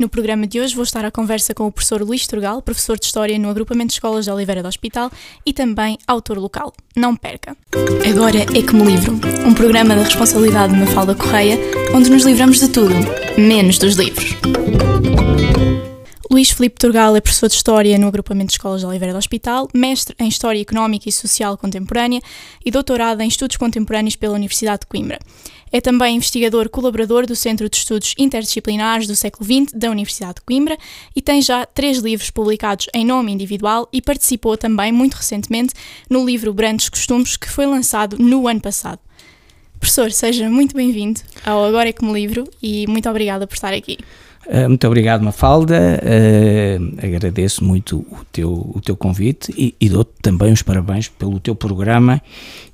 No programa de hoje vou estar à conversa com o professor Luís Turgal, professor de História no Agrupamento de Escolas de Oliveira do Hospital e também autor local. Não perca! Agora é que me livro, um programa da responsabilidade de Mafalda Correia, onde nos livramos de tudo, menos dos livros. Luís Filipe Turgal é professor de História no Agrupamento de Escolas de Oliveira do Hospital, mestre em História Económica e Social Contemporânea e doutorado em Estudos Contemporâneos pela Universidade de Coimbra. É também investigador colaborador do Centro de Estudos Interdisciplinares do século XX da Universidade de Coimbra e tem já três livros publicados em nome individual e participou também, muito recentemente, no livro Brandos Costumes, que foi lançado no ano passado. Professor, seja muito bem-vindo ao Agora é me livro e muito obrigada por estar aqui. Uh, muito obrigado, Mafalda. Uh, agradeço muito o teu, o teu convite e, e dou-te também os parabéns pelo teu programa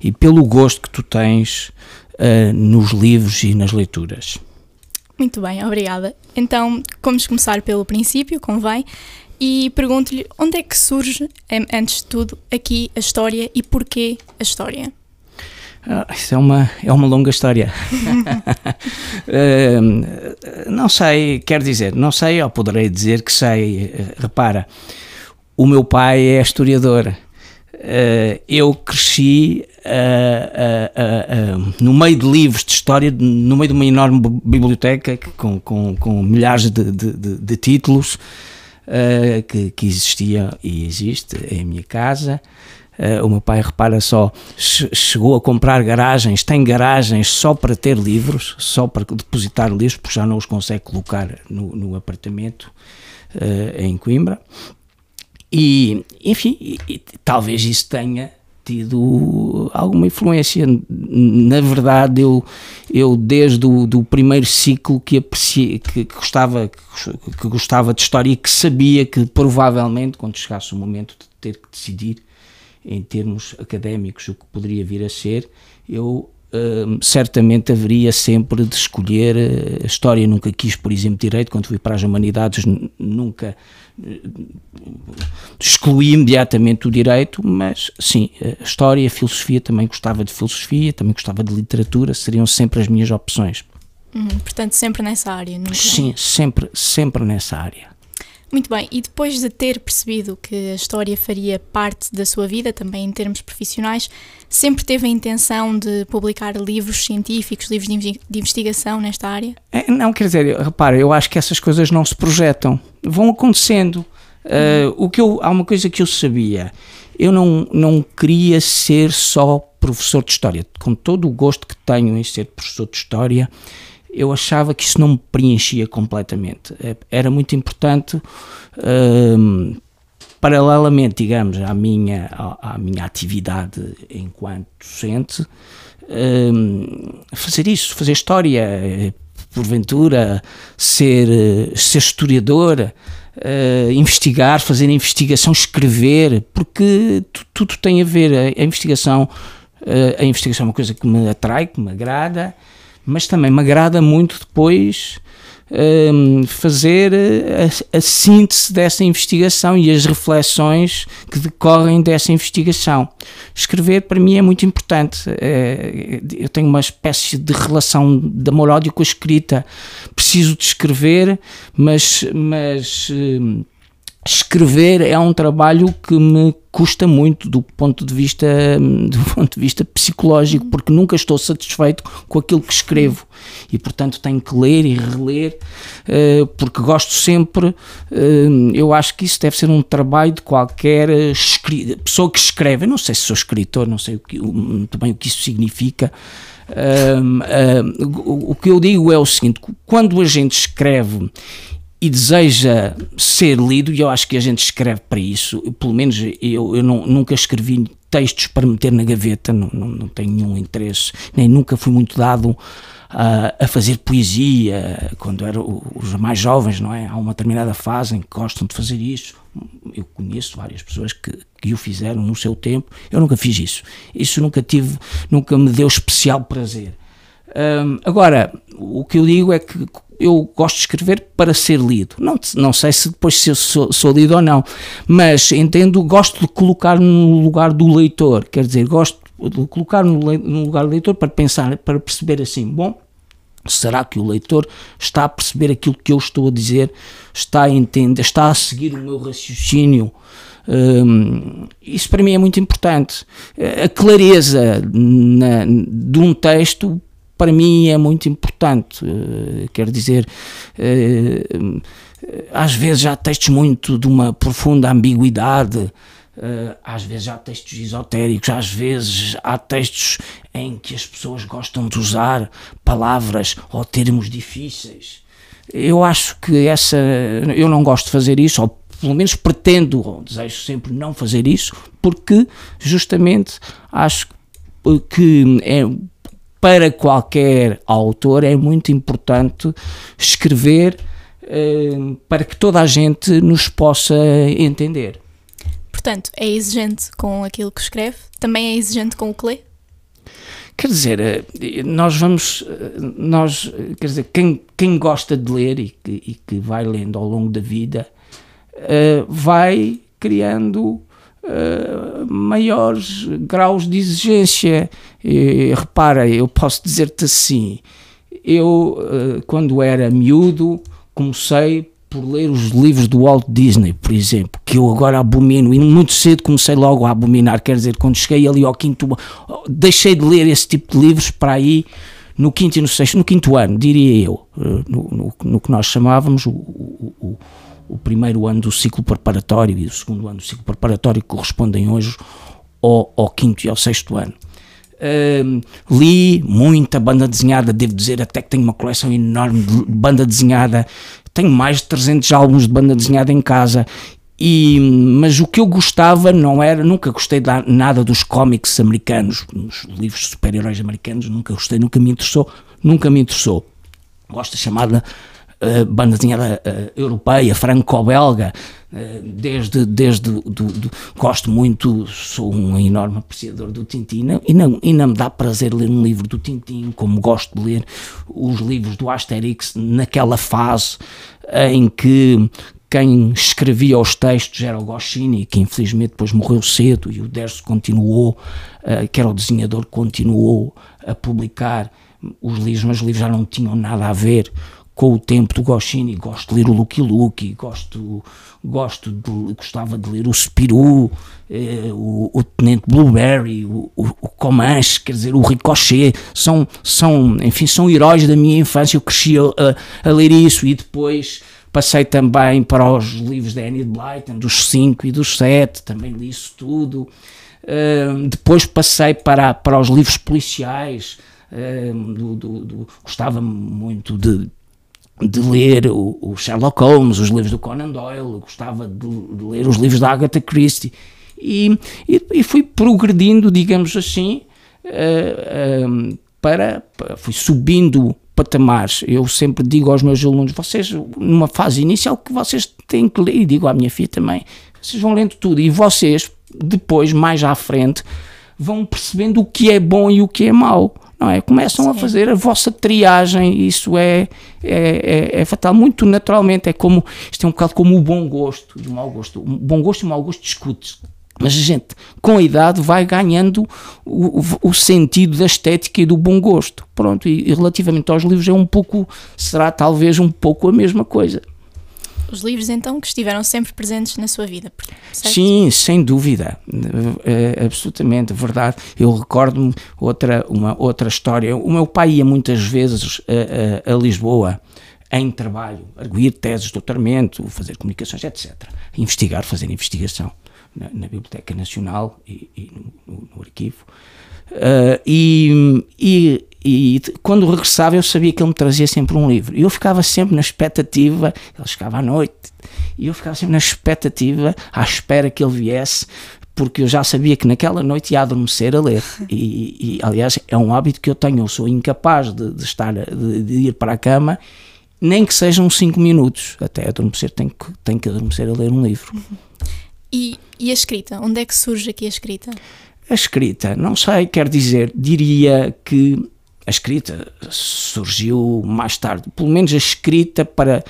e pelo gosto que tu tens uh, nos livros e nas leituras. Muito bem, obrigada. Então, vamos começar pelo princípio, convém, e pergunto-lhe onde é que surge, antes de tudo, aqui a história e porquê a história? Ah, isso é uma, é uma longa história. uh, não sei, quer dizer, não sei, ou poderei dizer que sei. Uh, repara, o meu pai é historiador. Uh, eu cresci no meio de livros de história, no meio de uma enorme biblioteca com, com, com milhares de, de, de, de títulos que, que existia e existe em minha casa. Uh, o meu pai, repara só, chegou a comprar garagens, tem garagens só para ter livros, só para depositar livros, porque já não os consegue colocar no, no apartamento uh, em Coimbra. E, enfim, e, e, talvez isso tenha tido alguma influência. Na verdade, eu, eu desde o do primeiro ciclo que, apreciei, que, que, gostava, que, que gostava de história e que sabia que provavelmente, quando chegasse o momento de ter que decidir, em termos académicos o que poderia vir a ser, eu Uh, certamente haveria sempre de escolher uh, a história. Nunca quis, por exemplo, direito, quando fui para as humanidades, nunca uh, excluí imediatamente o direito, mas sim, a história, a filosofia, também gostava de filosofia, também gostava de literatura, seriam sempre as minhas opções. Uhum, portanto, sempre nessa área, nunca... Sim, sempre, sempre nessa área. Muito bem, e depois de ter percebido que a história faria parte da sua vida, também em termos profissionais, sempre teve a intenção de publicar livros científicos, livros de investigação nesta área? É, não, quer dizer, repara, eu acho que essas coisas não se projetam, vão acontecendo. Uh, o que eu, há uma coisa que eu sabia, eu não, não queria ser só professor de história, com todo o gosto que tenho em ser professor de história eu achava que isso não me preenchia completamente. É, era muito importante, um, paralelamente, digamos, à minha, à, à, minha atividade enquanto docente, um, fazer isso, fazer história, porventura, ser, ser historiador. Uh, investigar, fazer investigação, escrever, porque tudo tem a ver. A, a investigação, a investigação é uma coisa que me atrai, que me agrada, mas também me agrada muito depois um, fazer a, a, síntese dessa investigação e as reflexões que decorrem dessa investigação. Escrever para mim é muito importante. É, eu tenho uma espécie de relação de amor-ódio com a escrita. Preciso de escrever, mas. mas hum, escrever é um trabalho que me custa muito do ponto de vista do ponto de vista psicológico porque nunca estou satisfeito com aquilo que escrevo. E portanto tenho que ler e reler uh, porque gosto sempre uh, eu acho que isso deve ser um trabalho de qualquer pessoa que escreve. Eu não sei se sou escritor não sei o que, bem o que isso significa. Uh, o que eu digo é o seguinte quando a gente escreve e deseja ser lido, e eu acho que a gente escreve para isso, pelo menos eu, eu não, nunca escrevi textos para meter na gaveta, não, não, não tenho nenhum interesse, nem nunca fui muito dado a, a fazer poesia, quando eram os mais jovens, não é? Há uma determinada fase em que gostam de fazer isso. Eu conheço várias pessoas que, que o fizeram no seu tempo, eu nunca fiz isso. Isso nunca tive, nunca me deu especial prazer. Um, agora, o que eu digo é que eu gosto de escrever para ser lido. Não, não sei se depois se sou, sou, lido ou não, mas entendo, gosto de colocar no lugar do leitor, quer dizer, gosto de colocar no, no lugar do leitor para pensar, para perceber assim, bom, Será que o leitor está a perceber aquilo que eu estou a dizer? Está a entender? Está a seguir o meu raciocínio? Um, isso para mim é muito importante. A clareza na, de um texto para mim é muito importante. Uh, quer dizer, uh, às vezes há textos muito de uma profunda ambiguidade. Uh, às vezes há textos esotéricos, às vezes há textos em que as pessoas gostam de usar palavras ou termos difíceis. Eu acho que essa. Eu não gosto de fazer isso, ou pelo menos pretendo, ou desejo sempre não fazer isso, porque justamente acho que é, para qualquer autor é muito importante escrever uh, para que toda a gente nos possa entender. Portanto, é exigente com aquilo que escreve, também é exigente com o que lê? Quer dizer, eh, nós vamos, eh, nós, quer dizer, quem, quem gosta de ler e que, e que vai lendo ao longo da vida, uh, vai criando uh, maiores graus de exigência. E, repara, eu posso dizer-te assim, eu, uh, quando era miúdo, comecei por ler os livros do Walt Disney, por exemplo, que eu agora abomino, e muito cedo comecei logo a abominar, quer dizer, quando cheguei ali ao quinto deixei de ler esse tipo de livros para aí no quinto e no sexto, no quinto ano, diria eu, eh, no, no, no que nós chamávamos o, o, o, primeiro ano do ciclo preparatório e o segundo ano do ciclo preparatório correspondem hoje ao, ao quinto e ao sexto ano. Uh, li muita banda desenhada, devo dizer até que tenho uma coleção enorme de banda desenhada tenho mais de 300 álbuns de banda desenhada em casa e, mas o que eu gostava não era, nunca gostei de nada dos cómics americanos, os livros de super-heróis americanos, nunca gostei, nunca me interessou, nunca me interessou. Gosto da chamada uh, banda uh, europeia, franco-belga, uh, desde, desde do, do, gosto muito, sou um enorme apreciador do Tintin e não, e não me dá prazer ler um livro do Tintin, como gosto de ler os livros do Asterix naquela fase em que quem escrevia os textos era o Goscinny, que infelizmente depois morreu cedo, e o Derso continuou, que era o desenhador, continuou a publicar os livros, mas os livros já não tinham nada a ver com o tempo do Goscinny, gosto de ler o Lucky Luke, gosto, gosto de, gostava de ler o Spirou, eh, o, o, Tenente Blueberry, o, o, o, Comanche, quer dizer, o Ricochet, são, são, enfim, são heróis da minha infância, eu cresci a, a ler isso e depois passei também para os livros da Annie Blyton, dos 5 e dos 7, também li isso tudo. Uh, depois passei para, para os livros policiais, uh, do, do, do, gostava muito de, de ler o, o, Sherlock Holmes, os livros do Conan Doyle, gostava de, de ler os livros da Agatha Christie e, e, e fui progredindo, digamos assim, uh, uh, para, fui subindo patamares. Eu sempre digo aos meus alunos, vocês, numa fase inicial, que vocês têm que ler, e digo à minha filha também, vocês vão lendo tudo e vocês, depois, mais à frente, vão percebendo o que é bom e o que é mau não é? Começam Sim. a fazer a vossa triagem, isso é, é, é, é, fatal, muito naturalmente, é como, isto é um bocado como o bom gosto e o mau gosto, o bom gosto e o mau gosto discute-se, mas gente, com a idade, vai ganhando o, o, sentido da estética e do bom gosto, pronto, e, e relativamente aos livros é um pouco, será talvez um pouco a mesma coisa os livros então que estiveram sempre presentes na sua vida. Certo? Sim, sem dúvida, é, absolutamente verdade. Eu recordo-me outra uma outra história. O meu pai ia muitas vezes a, a, a Lisboa em trabalho, arguir teses de doutoramento, fazer comunicações, etc. Investigar, fazer investigação na, na Biblioteca Nacional e, e no, no, no, arquivo. Uh, e, e e quando regressava eu sabia que ele me trazia sempre um livro. E eu ficava sempre na expectativa, ele chegava à noite, e eu ficava sempre na expectativa, à espera que ele viesse, porque eu já sabia que naquela noite ia adormecer a ler. E, e aliás, é um hábito que eu tenho, eu sou incapaz de, de estar, de, de, ir para a cama, nem que sejam cinco minutos, até adormecer, tenho que, tenho que adormecer a ler um livro. E, e a escrita? Onde é que surge aqui a escrita? A escrita, não sei, quer dizer, diria que a escrita surgiu mais tarde, pelo menos a escrita para,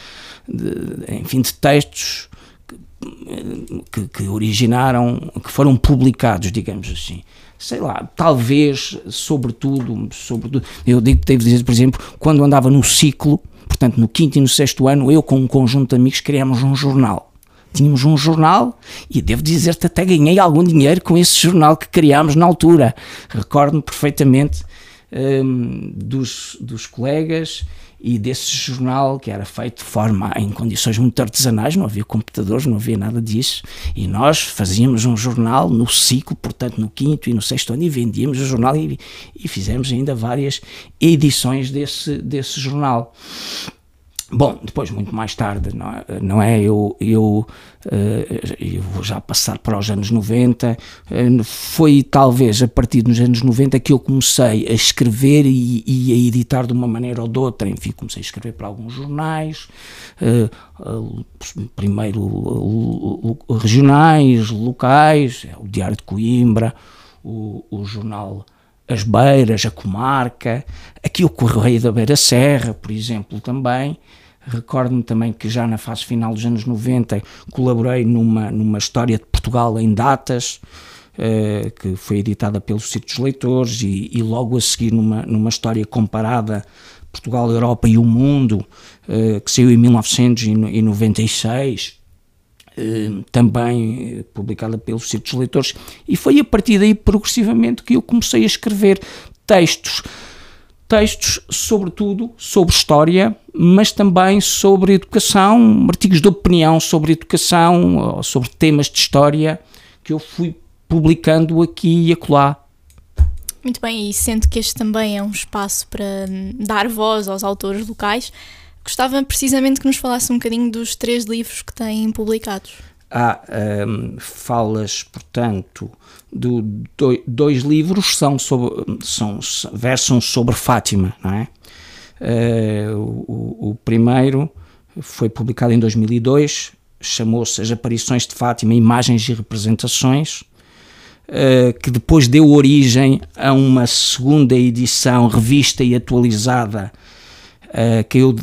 de, enfim, de textos que, que originaram, que foram publicados, digamos assim sei lá, talvez, sobretudo, sobretudo eu digo, devo dizer, por exemplo, quando andava no ciclo, portanto no quinto e no sexto ano, eu com um conjunto de amigos criámos um jornal. Tínhamos um jornal e devo dizer-te até ganhei algum dinheiro com esse jornal que criámos na altura. Recordo-me perfeitamente um, dos, dos colegas e desse jornal que era feito de forma em condições muito artesanais, não havia computadores, não havia nada disso, e nós fazíamos um jornal no ciclo, portanto no quinto e no sexto ano, e vendíamos o jornal e, e fizemos ainda várias edições desse, desse jornal. Bom, depois, muito mais tarde, não é? Não é? Eu, eu, eh, eu vou já passar para os anos 90. Eh, foi talvez a partir dos anos 90 que eu comecei a escrever e, e a editar de uma maneira ou de outra. Enfim, comecei a escrever para alguns jornais, eh, primeiro regionais, locais, é o Diário de Coimbra, o, o jornal as Beiras, a Comarca, aqui o Correio da Beira Serra, por exemplo, também. Recordo-me também que já na fase final dos anos 90 colaborei numa, numa história de Portugal em datas, uh, que foi editada pelos Círculos Leitores, e, e, logo a seguir numa, numa história comparada Portugal, Europa e o Mundo, uh, que saiu em 1996, eh, também publicada pelos Círculos Leitores, e foi a partir daí progressivamente que eu comecei a escrever textos. Textos, sobretudo, sobre história, mas também sobre educação, artigos de opinião sobre educação, sobre temas de história, que eu fui publicando aqui e acolá. Muito bem, e sendo que este também é um espaço para dar voz aos autores locais, Gostava precisamente que nos falasse um bocadinho dos três livros que têm publicados. Há um, falas, portanto, do, do, dois livros são sobre, são, versam sobre Fátima, não é? Uh, o, o, primeiro foi publicado em 2002, chamou-se As Aparições de Fátima, Imagens e Representações, uh, que depois deu origem a uma segunda edição revista e atualizada uh, que, eu,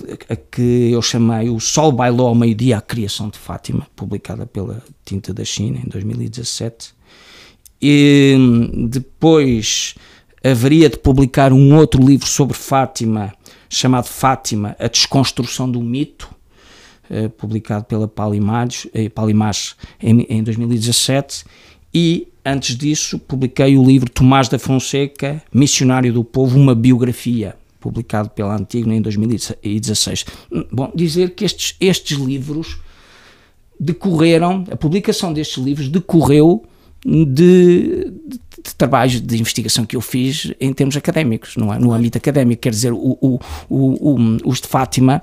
que eu chamei O Sol Bailou ao Meio-Dia, a Criação de Fátima, publicada pela Tinta da China em 2017. E depois haveria de publicar um outro livro sobre Fátima, chamado Fátima, A Desconstrução do Mito, uh, publicado pela eh, Palimage em, em 2017. E antes disso, publiquei o livro Tomás da Fonseca, Missionário do Povo, uma biografia, publicado pela Antigna em 2016. Bom, dizer que estes, estes livros decorreram, a publicação destes livros decorreu de, de, de, trabalhos de investigação que eu fiz em termos académicos, no, no âmbito académico, quer dizer, o, o, o, os de Fátima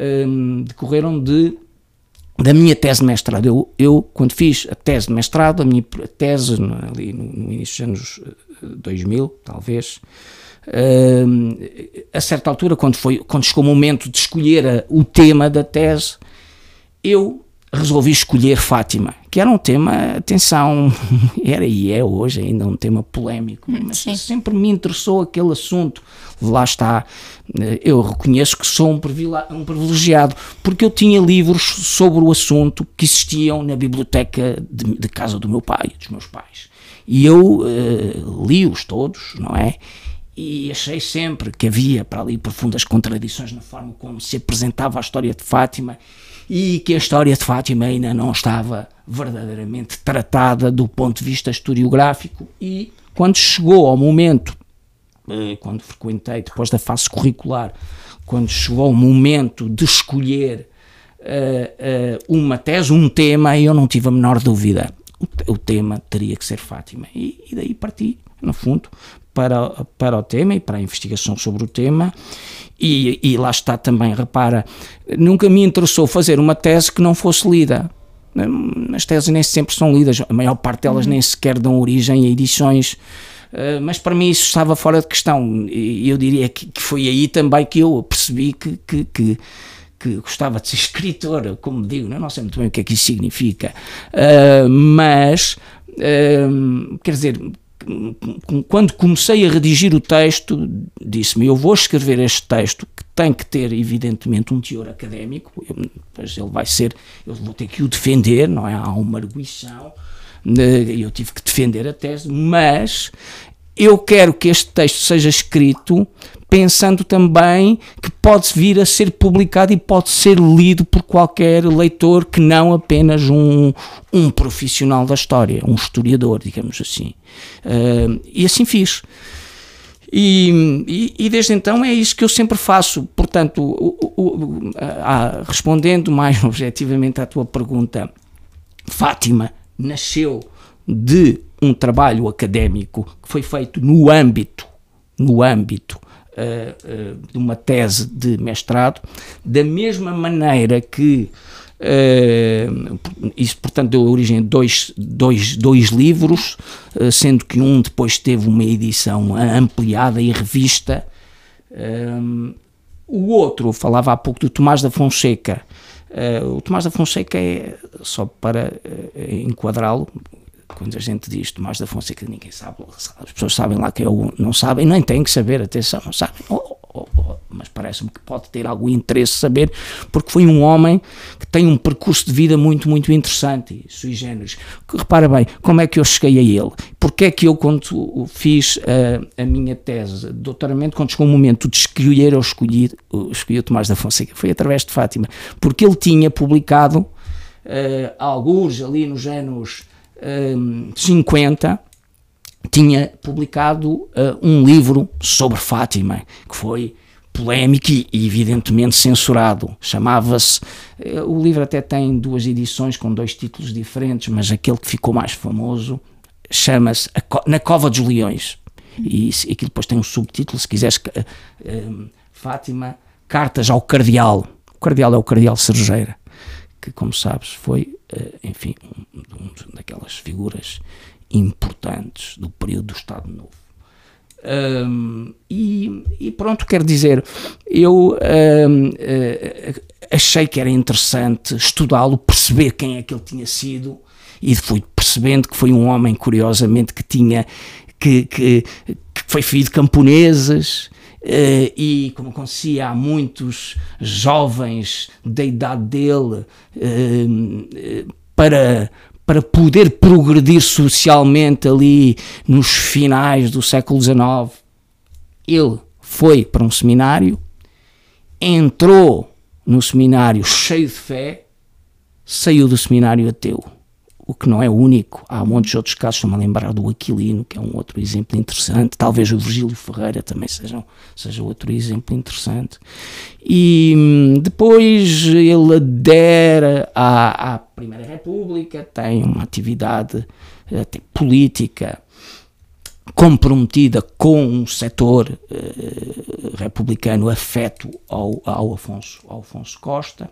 um, decorreram de da minha tese de mestrado. Eu, eu, quando fiz a tese de mestrado, a minha tese ali no, no início dos anos 2000, eh, talvez, Uh, a certa altura, quando, foi, quando chegou o momento de escolher a, o tema da tese, eu resolvi escolher Fátima, que era um tema, atenção, era e é hoje ainda um tema polémico, hum, mas Sim. sempre me interessou aquele assunto. Lá está, eh, eu reconheço que sou um privilegiado, porque eu tinha livros sobre o assunto que existiam na biblioteca de, de casa do meu pai, dos meus pais. E eu uh, li-os todos, não é? E achei sempre que havia para ali profundas contradições na forma como se apresentava a história de Fátima e que a história de Fátima ainda não estava verdadeiramente tratada do ponto de vista historiográfico. E quando chegou ao momento eh, quando frequentei depois da fase curricular quando chegou o momento de escolher uh, uh, uma tese, um tema, eu não tive a menor dúvida. O, o tema teria que ser Fátima. E, e daí parti no fundo para, para o tema e para a investigação sobre o tema. E, e lá está também, repara, nunca me interessou fazer uma tese que não fosse lida. As teses nem sempre são lidas, a maior parte delas uhum. nem sequer dão origem a edições. Uh, mas para mim isso estava fora de questão e eu diria que, que foi aí também que eu percebi que, que, que, que gostava de ser escritor, como digo, não sei muito bem o que é que isso significa, uh, mas uh, quer dizer, quando comecei a redigir o texto, disse-me: Eu vou escrever este texto que tem que ter, evidentemente, um teor académico, eu, depois ele vai ser, eu vou ter que o defender, não é? Há uma arguição, né, eu tive que defender a tese, mas eu quero que este texto seja escrito pensando também que pode vir a ser publicado e pode ser lido por qualquer leitor que não apenas um, um profissional da história, um historiador, digamos assim. Uh, e assim fiz. E, e, e, desde então é isso que eu sempre faço. Portanto, o, o, o, a, respondendo mais objetivamente à tua pergunta, Fátima nasceu de um trabalho académico que foi feito no âmbito, no âmbito uh, uh, de uma tese de mestrado, da mesma maneira que Uh, isso, portanto, deu origem a dois, dois, dois livros, uh, sendo que um depois teve uma edição ampliada e revista. Uh, o outro, falava há pouco do Tomás da Fonseca. o Tomás da Fonseca é, só para enquadrá-lo, quando a gente diz Tomás da Fonseca, ninguém sabe, as pessoas sabem lá que eu não sabem, nem têm que saber, atenção, não sabem, oh, oh, oh, mas parece-me que pode ter algum interesse saber, porque foi um homem que tem um percurso de vida muito, muito interessante, sui generis. Repara bem, como é que eu cheguei a ele? Porque é que eu, quando fiz a, a minha tese de doutoramento, quando chegou o momento de escolher, eu escolhi, eu escolhi o Tomás da Fonseca, foi através de Fátima, porque ele tinha publicado uh, alguns ali nos anos 50 tinha publicado uh, um livro sobre Fátima, que foi polémico e, evidentemente censurado. Chamava-se. Uh, o livro até tem duas edições com dois títulos diferentes, mas aquele que ficou mais famoso chama-se Na Cova dos Leões. E, e aquilo depois tem um subtítulo, se quiseres, uh, Fátima, Cartas ao Cardeal. O Cardeal é o Cardeal Sergeira que, como sabes, foi, eh, enfim, um, um daquelas figuras importantes do período do Estado Novo. Um, e, e, pronto, quero dizer, eu um, eh, achei que era interessante estudá-lo, perceber quem é que ele tinha sido, e fui percebendo que foi um homem, curiosamente, que tinha que, que, que foi filho de camponeses, e como acontecia há muitos jovens da idade dele, uh, para, para poder progredir socialmente ali nos finais do século XIX, ele foi para um seminário, entrou no seminário cheio de fé, saiu do seminário ateu o que não é único. Há muitos outros casos, estou-me a lembrar do Aquilino, que é um outro exemplo interessante. Talvez o Virgílio Ferreira também seja, seja outro exemplo interessante. E hum, depois ele adere à, à Primeira República, tem uma atividade até política comprometida com um setor uh, republicano afeto ao, ao, Afonso, ao Afonso Costa.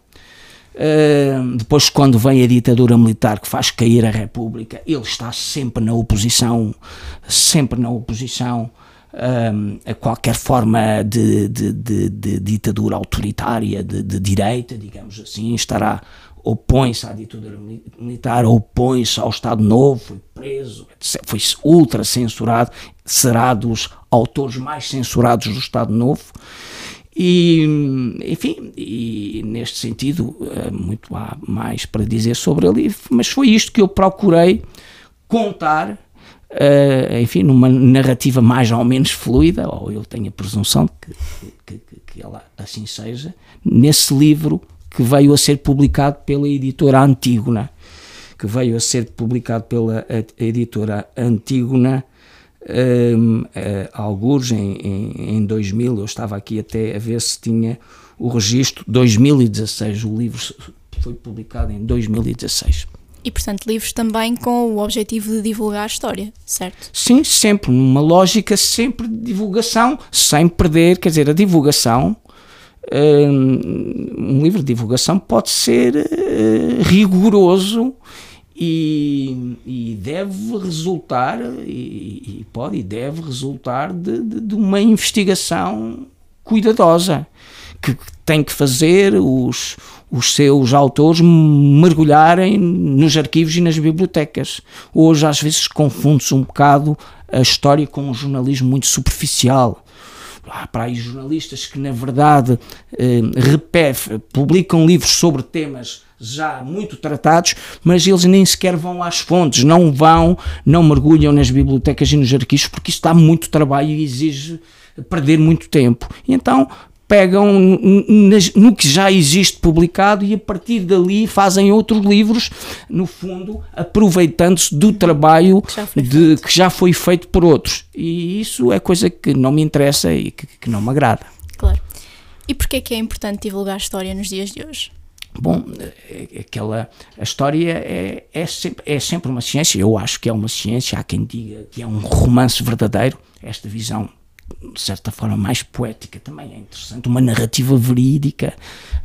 Depois, quando vem a ditadura militar que faz cair a República, ele está sempre na oposição, sempre na oposição uh, a qualquer forma de, de, de, de ditadura autoritária de, direita, digamos assim, estará opõe-se à ditadura militar, opõe-se ao Estado Novo, foi preso, foi ultra censurado, será dos autores mais censurados do Estado Novo. E, enfim, e neste sentido, eh, muito há mais para dizer sobre ele, mas foi isto que eu procurei contar, uh, enfim, numa narrativa mais ou menos fluida, ou eu tenho a presunção que, que, que, que ela assim seja, nesse livro que veio a ser publicado pela editora Antígona, que veio a ser publicado pela editora Antígona um, uh, alguns em, em, em 2000, eu estava aqui até a ver se tinha o registro, 2016, o livro foi publicado em 2016. E, portanto, livros também com o objetivo de divulgar a história, certo? Sim, sempre, numa lógica sempre de divulgação, sem perder, quer dizer, a divulgação, um livro de divulgação pode ser uh, rigoroso e, e deve resultar, e, e, pode e deve resultar de, de, de, uma investigação cuidadosa que tem que fazer os, os seus autores mergulharem nos arquivos e nas bibliotecas. Hoje, às vezes, confunde-se um bocado a história com um jornalismo muito superficial. Há para aí jornalistas que, na verdade, eh, publicam livros sobre temas já muito tratados, mas eles nem sequer vão às fontes, não vão, não mergulham nas bibliotecas e nos arquivos, porque isso dá muito trabalho e exige perder muito tempo. E então pegam no que já existe publicado e a partir dali fazem outros livros, no fundo, aproveitando-se do trabalho que já, de, que já foi feito por outros. E isso é coisa que não me interessa e que, que não me agrada. Claro. E porquê é que é importante divulgar a história nos dias de hoje? Bom, é, é aquela, a história é, é, sempre, é sempre uma ciência, eu acho que é uma ciência, há quem diga que é um romance verdadeiro, esta visão de certa forma mais poética também é interessante, uma narrativa verídica,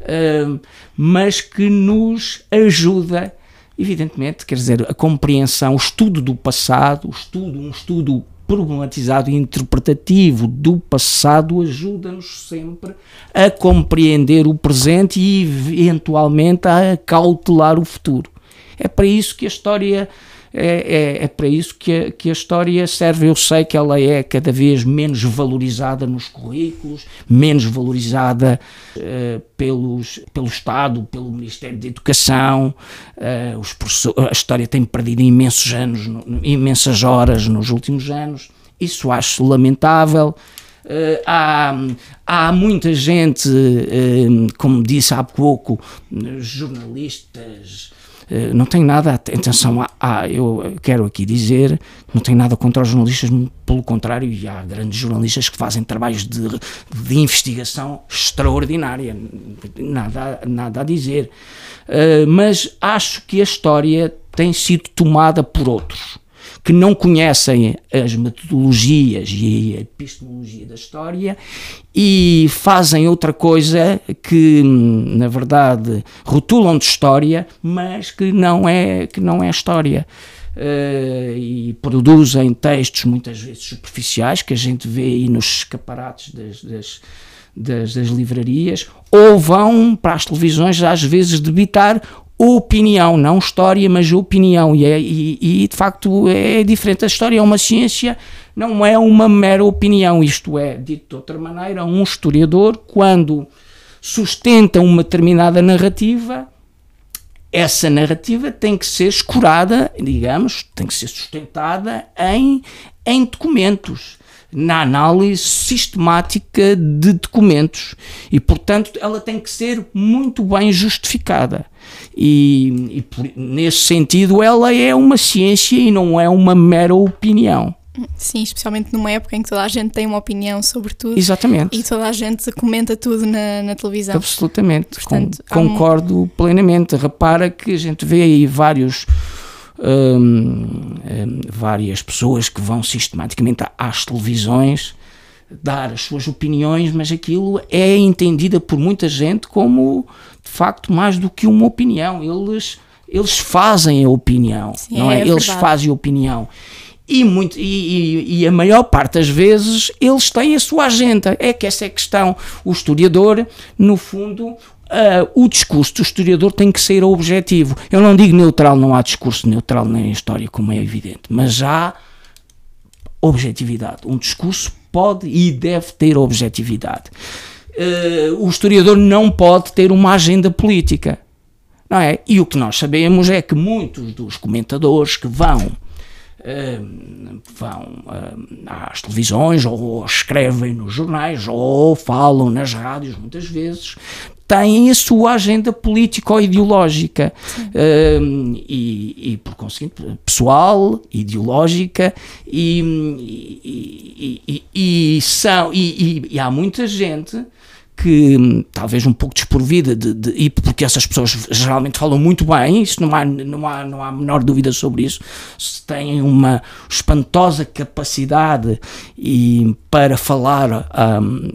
uh, mas que nos ajuda, evidentemente, quer dizer, a compreensão, o estudo do passado, o estudo, um estudo problematizado e interpretativo do passado ajuda-nos sempre a compreender o presente e eventualmente a cautelar o futuro. É para isso que a história é, é, é, para isso que a, que a história serve. Eu sei que ela é cada vez menos valorizada nos currículos, menos valorizada uh, pelos, pelo Estado, pelo Ministério da Educação. Uh, os a história tem perdido imensos anos, imensas horas nos últimos anos. Isso acho lamentável. Uh, há, há muita gente, como disse há pouco, jornalistas, não tenho nada, atenção, há, eu quero aqui dizer, não tenho nada contra os jornalistas, pelo contrário, e há grandes jornalistas que fazem trabalhos de, de investigação extraordinária, nada, nada a dizer. Uh, mas acho que a história tem sido tomada por outros que não conhecem as metodologias e a epistemologia da história e fazem outra coisa que, na verdade, rotulam de história, mas que não é, que não é história. Uh, e produzem textos muitas vezes superficiais que a gente vê aí nos escaparates das, das, das, das livrarias, ou vão para as televisões às vezes debitar opinião, não história, mas opinião. E, é, e, e, de facto é diferente. A história é uma ciência, não é uma mera opinião. Isto é, dito de outra maneira, um historiador, quando sustenta uma determinada narrativa, essa narrativa tem que ser escurada, digamos, tem que ser sustentada em, em documentos na análise sistemática de documentos e, portanto, ela tem que ser muito bem justificada. E, e por, nesse sentido, ela é uma ciência e não é uma mera opinião. Sim, especialmente numa época em que toda a gente tem uma opinião sobre tudo. Exatamente. E toda a gente comenta tudo na, na televisão. Absolutamente. Portanto, Com, concordo um... plenamente. Repara que a gente vê aí vários um, um, várias pessoas que vão sistematicamente às televisões dar as suas opiniões, mas aquilo é entendida por muita gente como de facto mais do que uma opinião. Eles, eles fazem a opinião, Sim, não é? é eles fazem a opinião. E, muito, e, e, a maior parte das vezes eles têm a sua agenda. É que essa é a questão. O historiador, no fundo, Uh, o discurso do historiador tem que ser objetivo. Eu não digo neutral, não há discurso neutral na história, como é evidente, mas há objetividade. Um discurso pode e deve ter objetividade. Uh, o historiador não pode ter uma agenda política. Não é? E o que nós sabemos é que muitos dos comentadores que vão vão às televisões ou escrevem nos jornais ou falam nas rádios muitas vezes têm a sua agenda político-ideológica e, e, por conseguinte, pessoal, ideológica e, e, e são, e, há muita gente que hum, talvez um pouco desprovida de, de, e porque essas pessoas geralmente falam muito bem, isso não há, não há, não há menor dúvida sobre isso, se têm uma espantosa capacidade e, para falar um,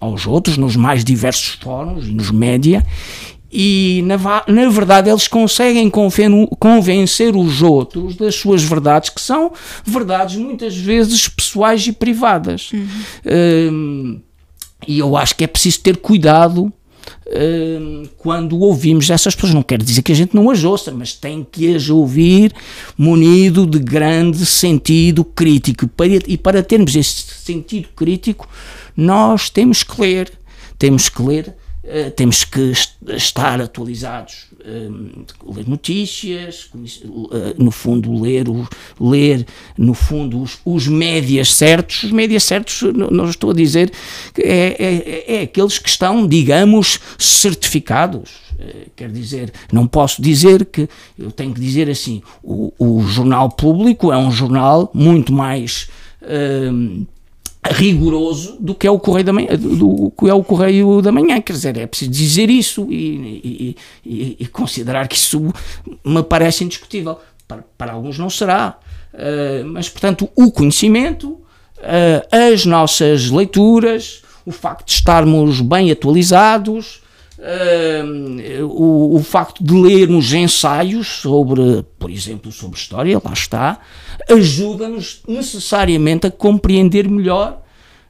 aos outros nos mais diversos fóruns e nos média e na, na, verdade eles conseguem convencer os outros das suas verdades, que são verdades muitas vezes pessoais e privadas. Uhum. Um, e eu acho que é preciso ter cuidado uh, quando ouvimos essas pessoas. Não quer dizer que a gente não as ouça, mas tem que as ouvir munido de grande sentido crítico. E para termos esse sentido crítico, nós temos que ler. Temos que ler temos que estar atualizados, uh, ler notícias, uh, no fundo ler, ler no fundo os, os médias certos, os médias certos, não, não estou a dizer, é, é, é, aqueles que estão, digamos, certificados, quer dizer, não posso dizer que, eu tenho que dizer assim, o, o jornal público é um jornal muito mais rigoroso do que é o Correio da Manhã, do que é o Correio da Manhã, quer dizer, é preciso dizer isso e, e, e, e considerar que isso me parece indiscutível. Para, para alguns não será, uh, mas portanto o conhecimento, uh, as nossas leituras, o facto de estarmos bem atualizados, Uh, o, o, facto de lermos ensaios sobre, por exemplo, sobre história, lá está, ajuda-nos necessariamente a compreender melhor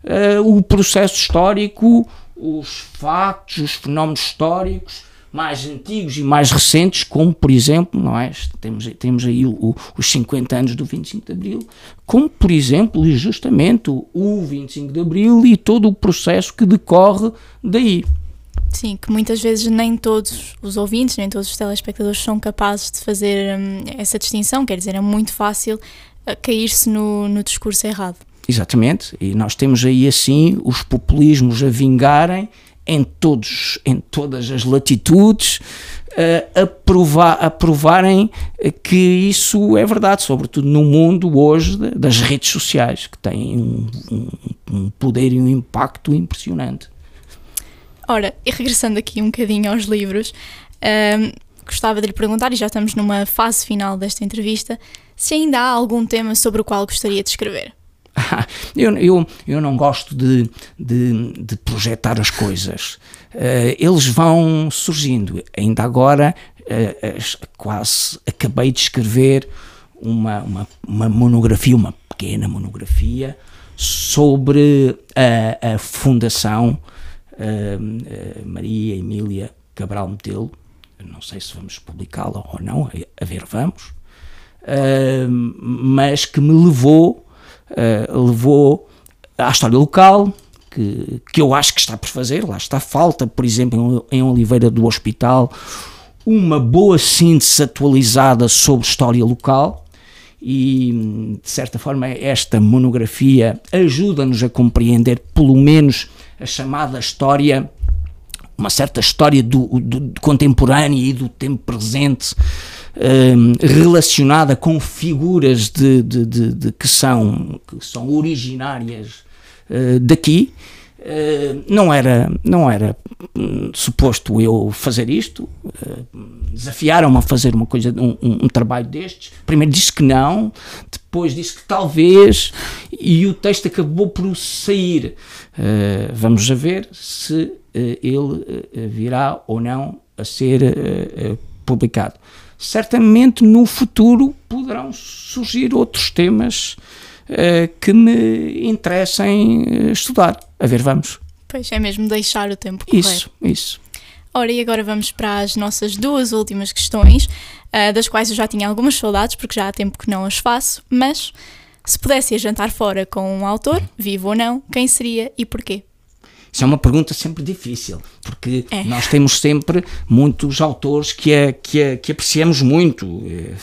uh, o processo histórico, os factos, os fenómenos históricos mais antigos e mais recentes, como por exemplo, não é? temos, temos aí o, o, os 50 anos do 25 de Abril, como por exemplo, justamente o, o 25 de Abril e todo o processo que decorre daí. Sim, que muitas vezes nem todos os ouvintes, nem todos os telespectadores são capazes de fazer hum, essa distinção, quer dizer, é muito fácil uh, cair-se no, no discurso errado. Exatamente, e nós temos aí assim os populismos a vingarem em, todos, em todas as latitudes, uh, a, provar, a provarem que isso é verdade, sobretudo no mundo hoje das redes sociais, que têm um, um, um poder e um impacto impressionante. Ora, e regressando aqui um bocadinho aos livros, um, gostava de lhe perguntar, e já estamos numa fase final desta entrevista, se ainda há algum tema sobre o qual gostaria de escrever. eu, eu, eu não gosto de, de, de projetar as coisas. Uh, eles vão surgindo. Ainda agora, uh, quase acabei de escrever uma, uma, uma monografia, uma pequena monografia, sobre a, a fundação uh, Maria Emília Cabral Metelo, não sei se vamos publicá-la ou não, a ver vamos, mas que me levou, uh, levou à história local, que, que eu acho que está por fazer, lá está, falta, por exemplo, em Oliveira do Hospital, uma boa síntese atualizada sobre história local, e de certa forma esta monografia ajuda-nos a compreender pelo menos a chamada história, uma certa história do, do, do contemporânea e do tempo presente, um, relacionada com figuras de, de, de, de, que, são, que são originárias uh, daqui. Uh, não era, não era um, suposto eu fazer isto. Uh, Desafiaram-me a fazer uma coisa, um, um, trabalho destes. Primeiro disse que não, depois disse que talvez, e o texto acabou por sair. Uh, vamos ver se ele virá ou não a ser publicado. Certamente no futuro poderão surgir outros temas que me interessem estudar. A ver, vamos. Pois é mesmo deixar o tempo correr. Isso, isso. Ora, e agora vamos para as nossas duas últimas questões, uh, das quais eu já tinha algumas saudades, porque já há tempo que não as faço, mas se pudesse ir jantar fora com um autor, vivo ou não, quem seria e porquê? Isso é uma pergunta sempre difícil, porque é. nós temos sempre muitos autores que, é, que, é, que apreciamos muito. É,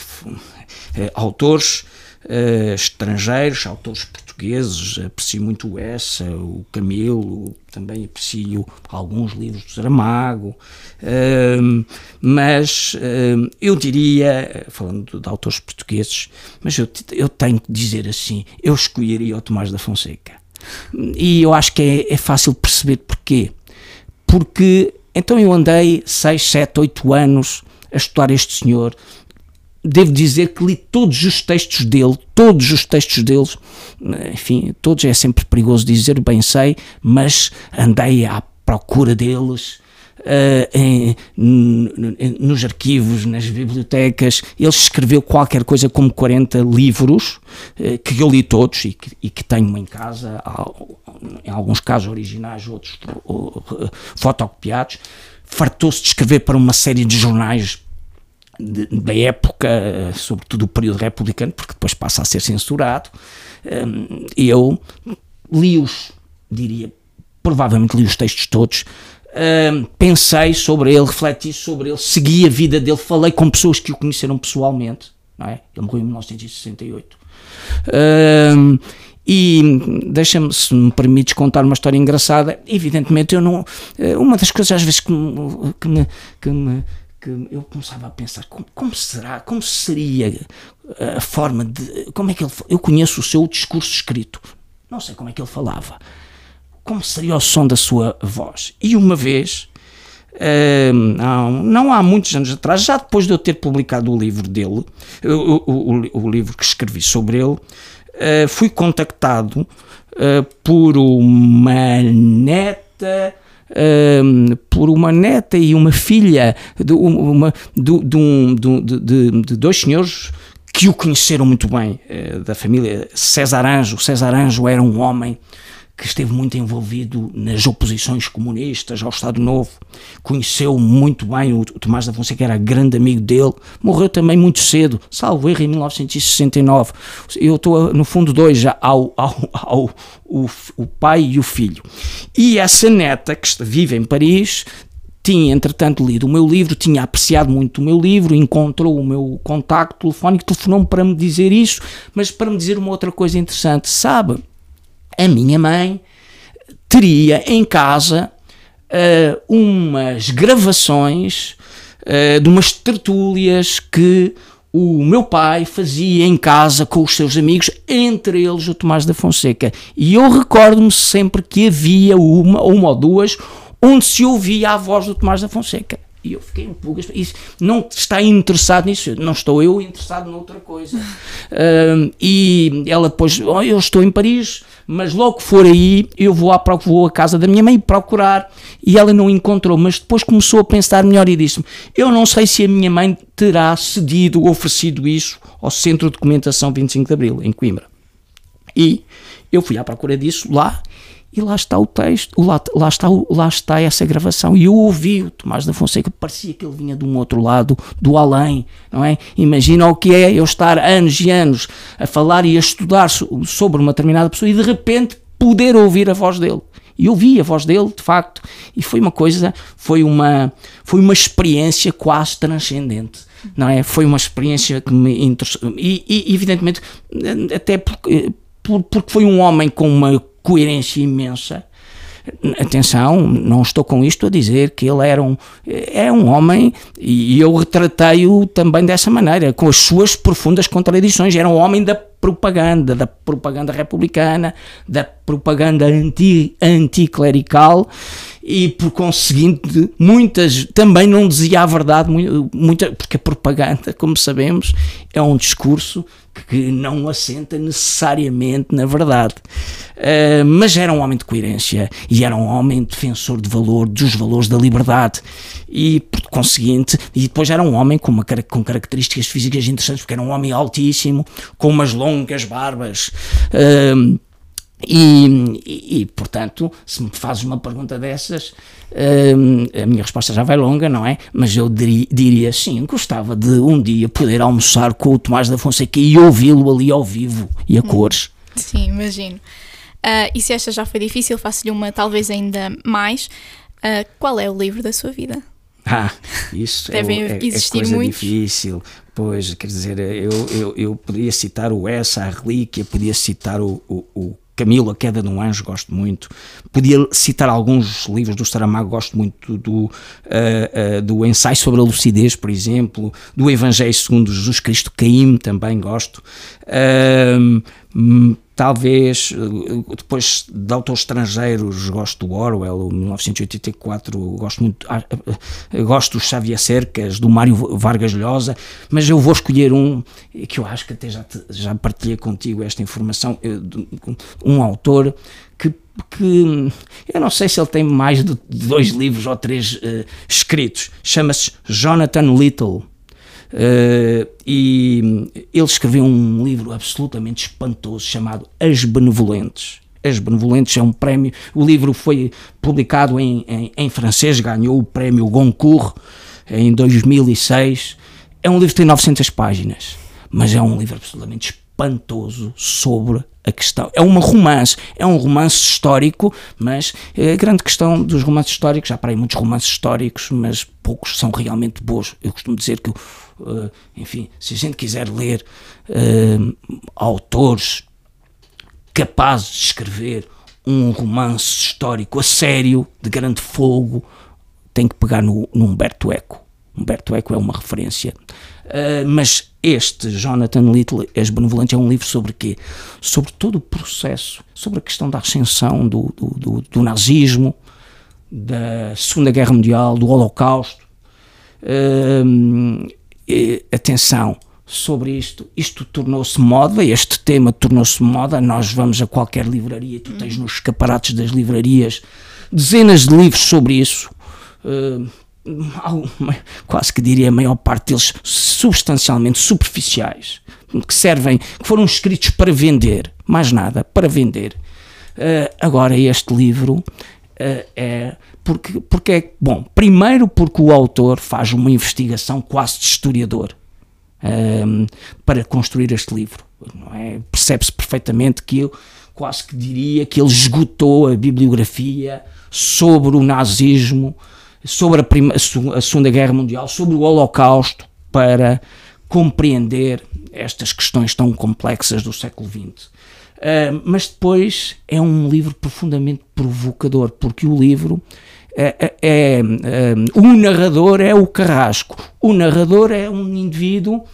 é, autores uh, estrangeiros, autores portugueses, aprecio muito essa, o Camilo, também aprecio alguns livros do Saramago, uh, mas uh, eu diria, falando de autores portugueses, mas eu, eu tenho que dizer assim, eu escolheria o Tomás da Fonseca. E eu acho que é, é fácil perceber porquê. Porque então eu andei 6, 7, 8 anos a estudar este senhor, devo dizer que li todos os textos dele, todos os textos deles, enfim, todos é sempre perigoso dizer, bem sei, mas andei à procura deles. Uh, em, nos arquivos, nas bibliotecas, ele escreveu qualquer coisa como 40 livros, uh, que eu li todos e que, e que tenho em casa, em alguns casos originais, outros uh, fotocopiados fartou-se de escrever para uma série de jornais da época, sobretudo o período republicano, porque depois passa a ser censurado. Um, eu li-os, diria, provavelmente li os textos todos, uh, pensei sobre ele, refleti sobre ele, segui a vida dele, falei com pessoas que o conheceram pessoalmente, não é? Ele morreu em 1968. Uh, e deixa-me, se me permites contar uma história engraçada, evidentemente eu não. Eh, uma das coisas às vezes que me, que me, que me que eu começava a pensar como, como, será, como seria a forma de. Como é que ele. Eu conheço o seu discurso escrito, não sei como é que ele falava, como seria o som da sua voz. E uma vez, uh, não há muitos anos atrás, já depois de eu ter publicado o livro dele, o, o, o livro que escrevi sobre ele, uh, fui contactado por uma neta. Por uma neta e uma filha de, uma, de, de, de, de dois senhores que o conheceram muito bem, da família César Anjo. César Anjo era um homem que esteve muito envolvido nas oposições comunistas ao Estado Novo, conheceu muito bem o Tomás da Fonseca, era grande amigo dele, morreu também muito cedo, salvo erro, em 1969. Eu estou, no fundo, dois já, ao, ao, ao o, o pai e o filho. E essa neta, que vive em Paris, tinha entretanto lido o meu livro, tinha apreciado muito o meu livro, encontrou o meu contacto telefónico, telefonou-me para me dizer isso, mas para me dizer uma outra coisa interessante, sabe? A minha mãe teria em casa uh, umas gravações uh, de umas tertúlias que o meu pai fazia em casa com os seus amigos, entre eles o Tomás da Fonseca. E eu recordo-me sempre que havia uma, uma ou duas onde se ouvia a voz do Tomás da Fonseca. E eu fiquei um pouco. Isso, não está interessado nisso, não estou eu interessado noutra coisa. Uh, e ela depois, oh, eu estou em Paris, mas logo que for aí, eu vou à, vou à casa da minha mãe procurar. E ela não encontrou, mas depois começou a pensar melhor e disse-me: Eu não sei se a minha mãe terá cedido ou oferecido isso ao Centro de Documentação 25 de Abril, em Coimbra. E eu fui à procura disso lá e lá está o texto, lá, lá, está, lá está essa gravação. E eu ouvi o Tomás da Fonseca, parecia que ele vinha de um outro lado, do além, não é? Imagina o que é eu estar anos e anos a falar e a estudar sobre uma determinada pessoa e de repente poder ouvir a voz dele. E ouvi a voz dele, de facto, e foi uma coisa, foi uma, foi uma experiência quase transcendente, não é? Foi uma experiência que me interessou, e, e evidentemente, até porque, porque foi um homem com uma coerência imensa. Atenção, não estou com isto a dizer que ele era um, é um homem, e eu retratei-o também dessa maneira, com as suas profundas contradições. Era um homem da propaganda, da propaganda republicana, da propaganda anti, anticlerical e por conseguinte muitas também não dizia a verdade muita, porque a propaganda como sabemos é um discurso que não assenta necessariamente na verdade. Uh, mas era um homem de coerência e era um homem defensor de valor dos valores da liberdade e por conseguinte e depois era um homem com, uma, com características físicas interessantes porque era um homem altíssimo com umas longas barbas uh, e, e, e, portanto, se me fazes uma pergunta dessas, hum, a minha resposta já vai longa, não é? Mas eu diria, diria sim, gostava de um dia poder almoçar com o Tomás da Fonseca e ouvi-lo ali ao vivo e a hum, cores. Sim, imagino. Uh, e se esta já foi difícil, faço-lhe uma talvez ainda mais. Uh, qual é o livro da sua vida? Ah, isso é Devem é, existir é coisa muitos. difícil. Pois, quer dizer, eu, eu, eu podia citar o Essa, a Relíquia, podia citar o, o, o Camilo, A Queda de um Anjo, gosto muito. Podia citar alguns livros do Saramago, gosto muito do, uh, uh, do Ensaio sobre a Lucidez, por exemplo, do Evangelho segundo Jesus Cristo, Caim, também gosto. Uh, talvez eh, depois de autores estrangeiros gosto do Orwell, 1984 gosto muito ah, eh, gosto do Xavier Cercas, do Mário Vargas Llosa mas eu vou escolher um que eu acho que até já, te, já partilhei contigo esta informação eh, um autor que, que eu não sei se ele tem mais de dois livros ou três uh, escritos chama-se Jonathan Little Uh, e ele escreveu um livro absolutamente espantoso chamado As Benevolentes. As Benevolentes é um prémio. O livro foi publicado em, em, em francês, ganhou o prémio Goncourt em 2006. É um livro que tem 900 páginas, mas é um livro absolutamente espantoso sobre a questão. É uma romance, é um romance histórico, mas é a grande questão dos romances históricos, já parei muitos romances históricos, mas poucos são realmente bons. Eu costumo dizer que, uh, enfim, se a gente quiser ler uh, autores capazes de escrever um romance histórico a sério, de grande fogo, tem que pegar no, no Humberto Eco. Humberto Eco é uma referência. Uh, mas este, Jonathan Little, As Benevolentes, é um livro sobre quê? Sobre todo o processo, sobre a questão da ascensão do, do, do, do nazismo, da Segunda Guerra Mundial, do Holocausto. Uh, atenção, sobre isto. Isto tornou-se moda, este tema tornou-se moda. Nós vamos a qualquer livraria, tu tens nos escaparates das livrarias dezenas de livros sobre isso. Uh, quase que diria a maior parte deles substancialmente superficiais, que servem, que foram escritos para vender, mais nada, para vender. Uh, agora, este livro uh, é porque, porque é bom, primeiro porque o autor faz uma investigação quase de historiador um, para construir este livro. É? Percebe-se perfeitamente que eu quase que diria que ele esgotou a bibliografia sobre o nazismo, sobre a, prima, a Segunda Guerra Mundial, sobre o Holocausto, para compreender estas questões tão complexas do século XX. Uh, mas depois é um livro profundamente provocador, porque o livro é, é, é, o narrador é o carrasco. O narrador é um indivíduo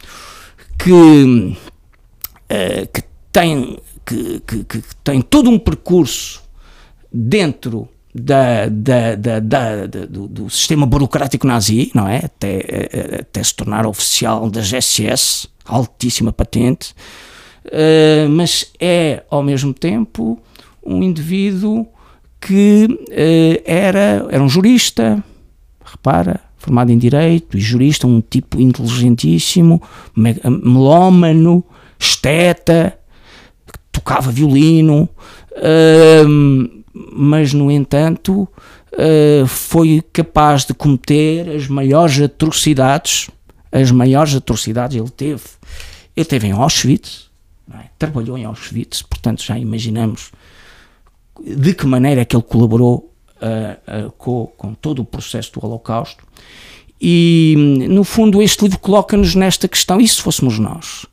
que, que, tem, que, que, que tem todo um percurso dentro da, da, da, da do, do, sistema burocrático nazi, não é? Até, eh, até se tornar oficial das SS, altíssima patente, uh, mas é ao mesmo tempo um indivíduo que uh, era, era um jurista, repara, formado em Direito e jurista, um tipo inteligentíssimo, melómano, esteta, tocava violino, uh, mas no entanto uh, foi capaz de cometer as maiores atrocidades, as maiores atrocidades ele teve. Ele teve em Auschwitz, é? trabalhou em Auschwitz, portanto já imaginamos de que maneira é que ele colaborou uh, uh, com, com, todo o processo do Holocausto. E, no fundo, este livro coloca-nos nesta questão: e se fôssemos nós?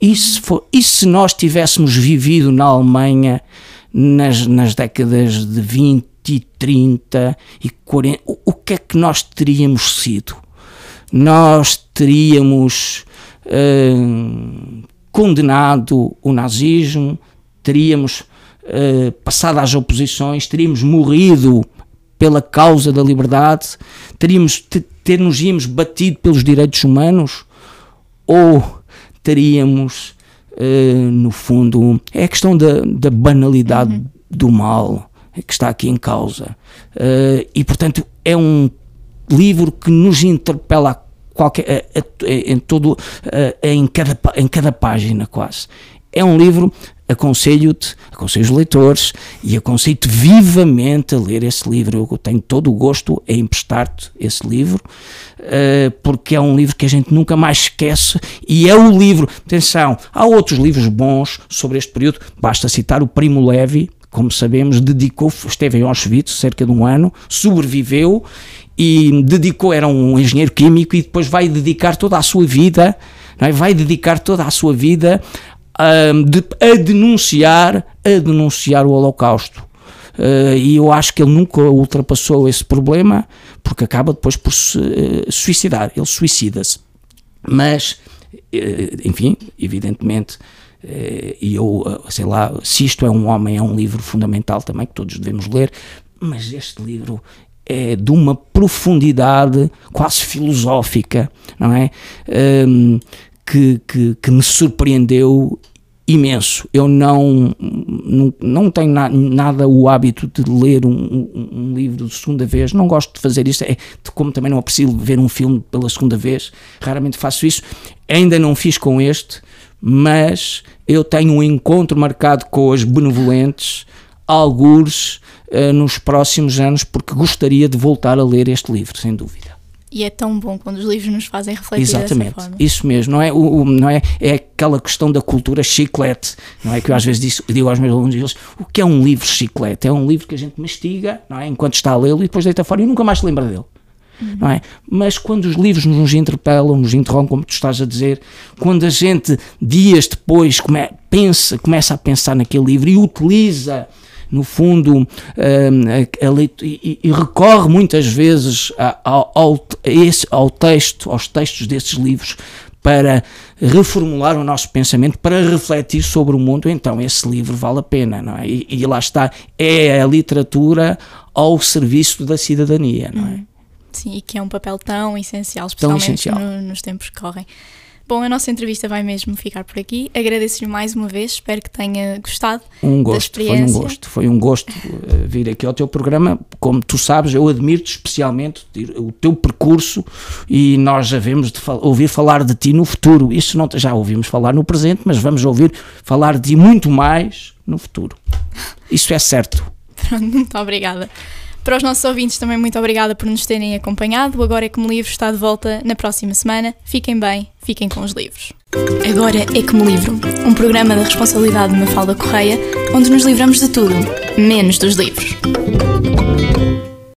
E se, for, e se nós tivéssemos vivido na Alemanha nas, nas décadas de 20 e 30 e 40, o, o que é que nós teríamos sido? Nós teríamos uh, condenado o nazismo, teríamos uh, passado às oposições, teríamos morrido pela causa da liberdade, teríamos ter nos íamos batido pelos direitos humanos ou teríamos uh, no fundo é a questão da, da banalidade uhum. do mal que está aqui em causa uh, e portanto é um livro que nos interpela a qualquer, a, a, em todo em cada em cada página quase é um livro aconselho-te, aconselho os leitores e aconselho-te vivamente a ler esse livro. Eu tenho todo o gosto em emprestar-te esse livro, uh, porque é um livro que a gente nunca mais esquece e é o livro. Atenção, há outros livros bons sobre este período, basta citar o Primo Levi. Como sabemos, dedicou, esteve em Auschwitz cerca de um ano, sobreviveu e dedicou, era um engenheiro químico e depois vai dedicar toda a sua vida, é? vai dedicar toda a sua vida de, a denunciar, a denunciar o Holocausto. Uh, e eu acho que ele nunca ultrapassou esse problema, porque acaba depois por se uh, suicidar. Ele suicida-se. Mas, uh, enfim, evidentemente, e eu, sei lá, se isto é um homem, é um livro fundamental também que todos devemos ler, mas este livro é de uma profundidade quase filosófica, não é? Um, que, que, que me surpreendeu imenso. Eu não, não, não tenho na, nada o hábito de ler um, um, um, livro de segunda vez, não gosto de fazer isso, é, como também não aprecio ver um filme pela segunda vez, raramente faço isso. Ainda não fiz com este, mas eu tenho um encontro marcado com as benevolentes, algures, uh, nos próximos anos, porque gostaria de voltar a ler este livro, sem dúvida. E é tão bom quando os livros nos fazem refletir Exatamente, isso mesmo, não é? O, o, não é? É aquela questão da cultura chiclete, não é? Que eu às vezes digo, digo aos meus alunos, eles, o que é um livro chiclete? É um livro que a gente mastiga, não é? Enquanto está a lê-lo e depois deita fora e nunca mais se lembra dele. Uhum. Não é? Mas quando os livros nos interpelam, nos interrompem, como tu estás a dizer, quando a gente, dias depois, come, pensa, começa a pensar naquele livro e utiliza no fundo, um, a, a e, e, recorre muitas vezes ao, ao, esse, ao texto, aos textos desses livros para reformular o nosso pensamento, para refletir sobre o mundo, então esse livro vale a pena, não é? E, e lá está, é a literatura ao serviço da cidadania, não é? Sim, e que é um papel tão essencial, especialmente tão essencial. No, nos tempos que correm. Bom, a nossa entrevista vai mesmo ficar por aqui. Agradeço-lhe mais uma vez, espero que tenha gostado. Um gosto, foi um gosto, foi um gosto uh, vir aqui ao teu programa. Como tu sabes, eu admiro-te especialmente o teu percurso e nós já vemos de ouvir falar de ti no futuro. Isso não já ouvimos falar no presente, mas vamos ouvir falar de ti muito mais no futuro. Isso é certo. Pronto, muito obrigada. Para os nossos ouvintes, também muito obrigada por nos terem acompanhado. Agora é como livro está de volta na próxima semana. Fiquem bem, fiquem com os livros. Agora é como livro, um programa da responsabilidade de Mafalda Correia, onde nos livramos de tudo, menos dos livros.